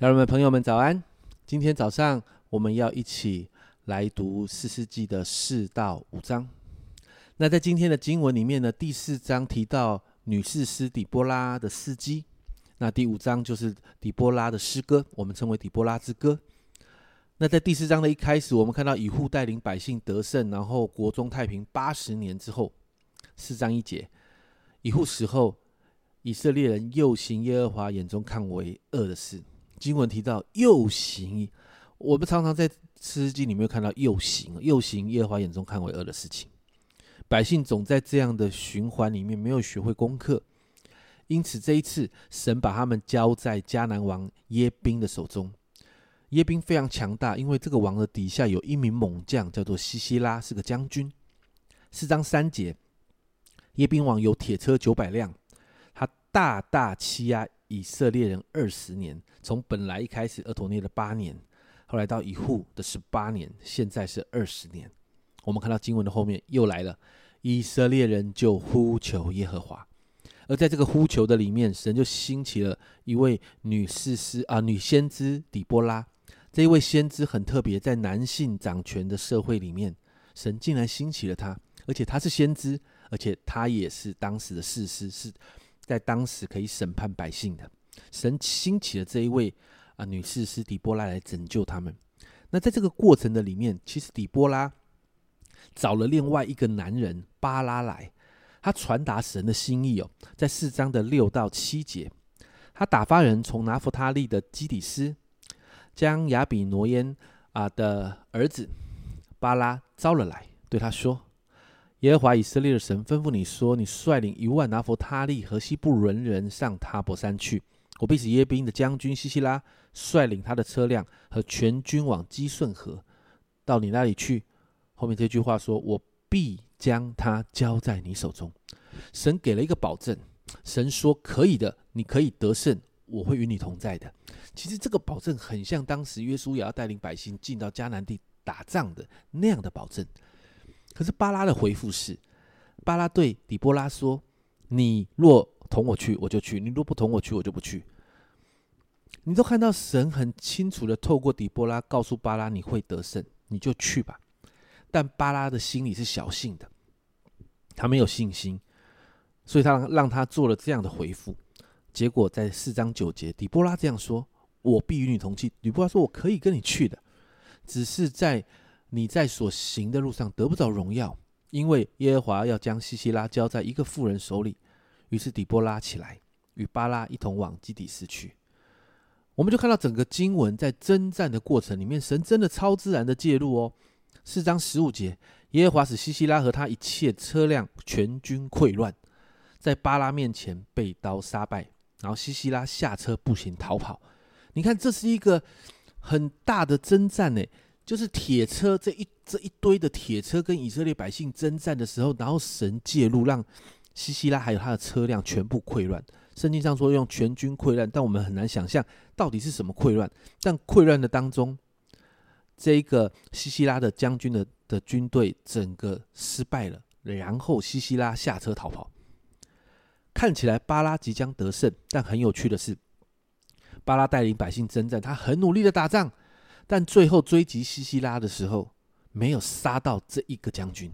家人们、朋友们，早安！今天早上我们要一起来读四世纪的四到五章。那在今天的经文里面呢，第四章提到女士师底波拉的事迹，那第五章就是底波拉的诗歌，我们称为底波拉之歌。那在第四章的一开始，我们看到以户带领百姓得胜，然后国中太平八十年之后，四章一节，以户死后，以色列人又行耶和华眼中看为恶的事。经文提到又行，我们常常在诗经里面看到又行，又行耶和华眼中看为恶的事情。百姓总在这样的循环里面没有学会功课，因此这一次神把他们交在迦南王耶宾的手中。耶宾非常强大，因为这个王的底下有一名猛将，叫做西西拉，是个将军。四章三节，耶宾王有铁车九百辆，他大大欺压。以色列人二十年，从本来一开始厄陀涅的八年，后来到以户的十八年，现在是二十年。我们看到经文的后面又来了，以色列人就呼求耶和华，而在这个呼求的里面，神就兴起了一位女士师啊，女先知底波拉。这一位先知很特别，在男性掌权的社会里面，神竟然兴起了她，而且她是先知，而且她也是当时的士师，是。在当时可以审判百姓的神兴起了这一位啊女士师底波拉来拯救他们。那在这个过程的里面，其实底波拉找了另外一个男人巴拉来，他传达神的心意哦。在四章的六到七节，他打发人从拿弗他利的基底斯，将亚比挪烟啊的儿子巴拉招了来，对他说。耶和华以色列的神吩咐你说：“你率领一万拿佛他利和西布伦人上塔伯山去。我必使耶宾的将军西西拉率领他的车辆和全军往基顺河到你那里去。”后面这句话说：“我必将他交在你手中。”神给了一个保证，神说：“可以的，你可以得胜，我会与你同在的。”其实这个保证很像当时约书亚要带领百姓进到迦南地打仗的那样的保证。可是巴拉的回复是：巴拉对底波拉说：“你若同我去，我就去；你若不同我去，我就不去。”你都看到神很清楚的透过底波拉告诉巴拉：“你会得胜，你就去吧。”但巴拉的心里是小信的，他没有信心，所以他让他做了这样的回复。结果在四章九节，底波拉这样说：“我必与你同去。”底波拉说：“我可以跟你去的，只是在。”你在所行的路上得不着荣耀，因为耶和华要将西西拉交在一个妇人手里。于是底波拉起来，与巴拉一同往基底斯去。我们就看到整个经文在征战的过程里面，神真的超自然的介入哦。四章十五节，耶和华使西西拉和他一切车辆全军溃乱，在巴拉面前被刀杀败，然后西西拉下车步行逃跑。你看，这是一个很大的征战呢。就是铁车这一这一堆的铁车跟以色列百姓征战的时候，然后神介入，让西西拉还有他的车辆全部溃乱。圣经上说用全军溃乱，但我们很难想象到底是什么溃乱。但溃乱的当中，这一个西西拉的将军的的军队整个失败了，然后西西拉下车逃跑。看起来巴拉即将得胜，但很有趣的是，巴拉带领百姓征战，他很努力的打仗。但最后追击西西拉的时候，没有杀到这一个将军，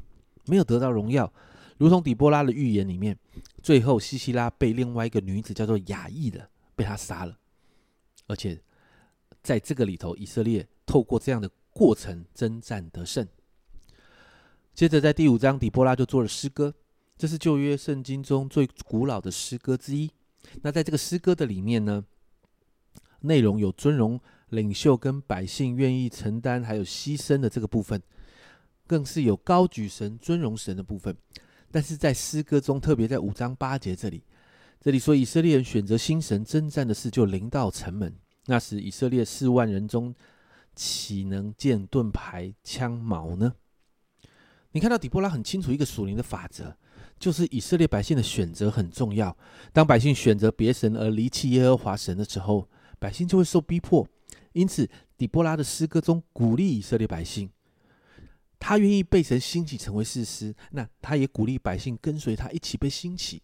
没有得到荣耀，如同底波拉的预言里面，最后西西拉被另外一个女子叫做雅意的被他杀了，而且在这个里头，以色列透过这样的过程征战得胜。接着在第五章，底波拉就做了诗歌，这是旧约圣经中最古老的诗歌之一。那在这个诗歌的里面呢，内容有尊荣。领袖跟百姓愿意承担还有牺牲的这个部分，更是有高举神、尊荣神的部分。但是在诗歌中，特别在五章八节这里，这里说以色列人选择新神征战的事，就临到城门。那时以色列四万人中，岂能见盾牌、枪矛呢？你看到底波拉很清楚一个属灵的法则，就是以色列百姓的选择很重要。当百姓选择别神而离弃耶和华神的时候，百姓就会受逼迫。因此，底波拉的诗歌中鼓励以色列百姓，他愿意被神兴起成为士师，那他也鼓励百姓跟随他一起被兴起。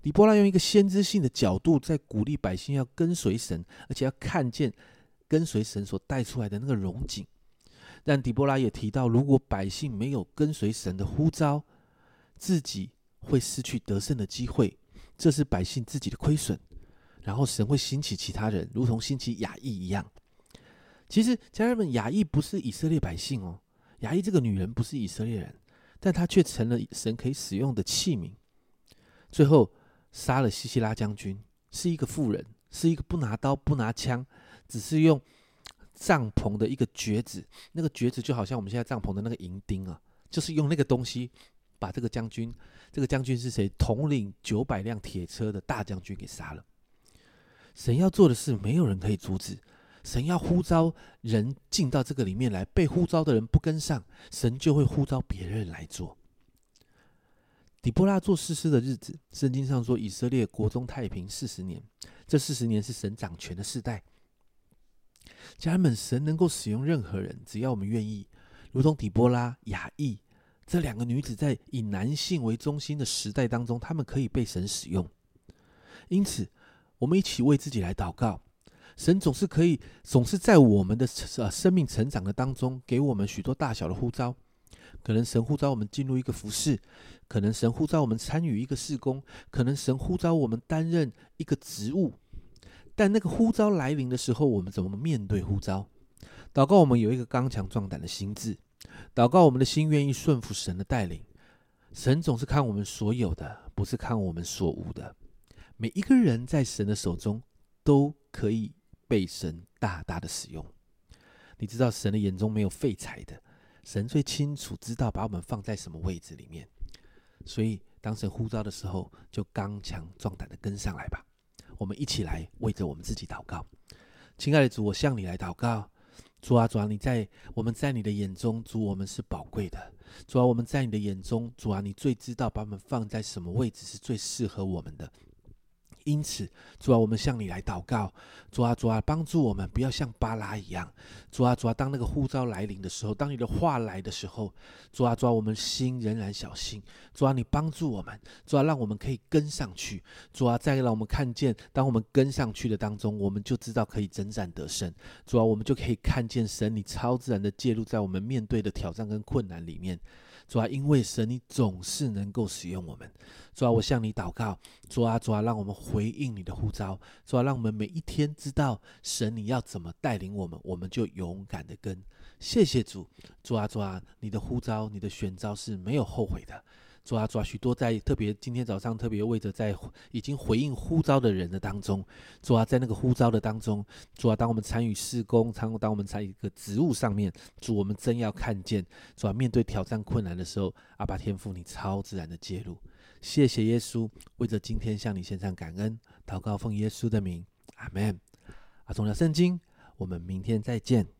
底波拉用一个先知性的角度，在鼓励百姓要跟随神，而且要看见跟随神所带出来的那个荣景。但底波拉也提到，如果百姓没有跟随神的呼召，自己会失去得胜的机会，这是百姓自己的亏损。然后神会兴起其他人，如同兴起雅意一样。其实家人们，雅意不是以色列百姓哦，雅意这个女人不是以色列人，但她却成了神可以使用的器皿。最后杀了西西拉将军，是一个妇人，是一个不拿刀不拿枪，只是用帐篷的一个橛子，那个橛子就好像我们现在帐篷的那个银钉啊，就是用那个东西把这个将军，这个将军是谁？统领九百辆铁车的大将军给杀了。神要做的事，没有人可以阻止。神要呼召人进到这个里面来，被呼召的人不跟上，神就会呼召别人来做。底波拉做士师的日子，圣经上说以色列国中太平四十年，这四十年是神掌权的世代。家人们，神能够使用任何人，只要我们愿意。如同底波拉、雅意这两个女子，在以男性为中心的时代当中，她们可以被神使用。因此。我们一起为自己来祷告，神总是可以，总是在我们的呃生命成长的当中，给我们许多大小的呼召。可能神呼召我们进入一个服饰，可能神呼召我们参与一个事工，可能神呼召我们担任一个职务。但那个呼召来临的时候，我们怎么面对呼召？祷告，我们有一个刚强壮胆的心智；祷告，我们的心愿意顺服神的带领。神总是看我们所有的，不是看我们所无的。每一个人在神的手中都可以被神大大的使用。你知道神的眼中没有废材的，神最清楚知道把我们放在什么位置里面。所以当神呼召的时候，就刚强壮胆的跟上来吧。我们一起来为着我们自己祷告。亲爱的主，我向你来祷告。主啊，主啊，你在我们在你的眼中，主我们是宝贵的。主啊，我们在你的眼中，主啊，你最知道把我们放在什么位置是最适合我们的。因此，主啊，我们向你来祷告，主啊，主啊，帮助我们不要像巴拉一样，主啊，主啊，当那个呼召来临的时候，当你的话来的时候，主啊，主啊，我们心仍然小心，主啊，你帮助我们，主啊，让我们可以跟上去，主啊，再让我们看见，当我们跟上去的当中，我们就知道可以征战得胜，主啊，我们就可以看见神你超自然的介入在我们面对的挑战跟困难里面。主啊，因为神，你总是能够使用我们。主啊，我向你祷告，主啊，主啊，让我们回应你的呼召。主啊，让我们每一天知道神你要怎么带领我们，我们就勇敢的跟。谢谢主，主啊，主啊，你的呼召，你的选召是没有后悔的。主啊，主啊，许多在特别今天早上特别为着在已经回应呼召的人的当中，主啊，在那个呼召的当中，主啊，当我们参与施工，参当我们在一个职务上面，主，我们真要看见，主啊，面对挑战困难的时候，阿爸天父，你超自然的介入。谢谢耶稣，为着今天向你献上感恩，祷告奉耶稣的名，阿门。啊，重要圣经，我们明天再见。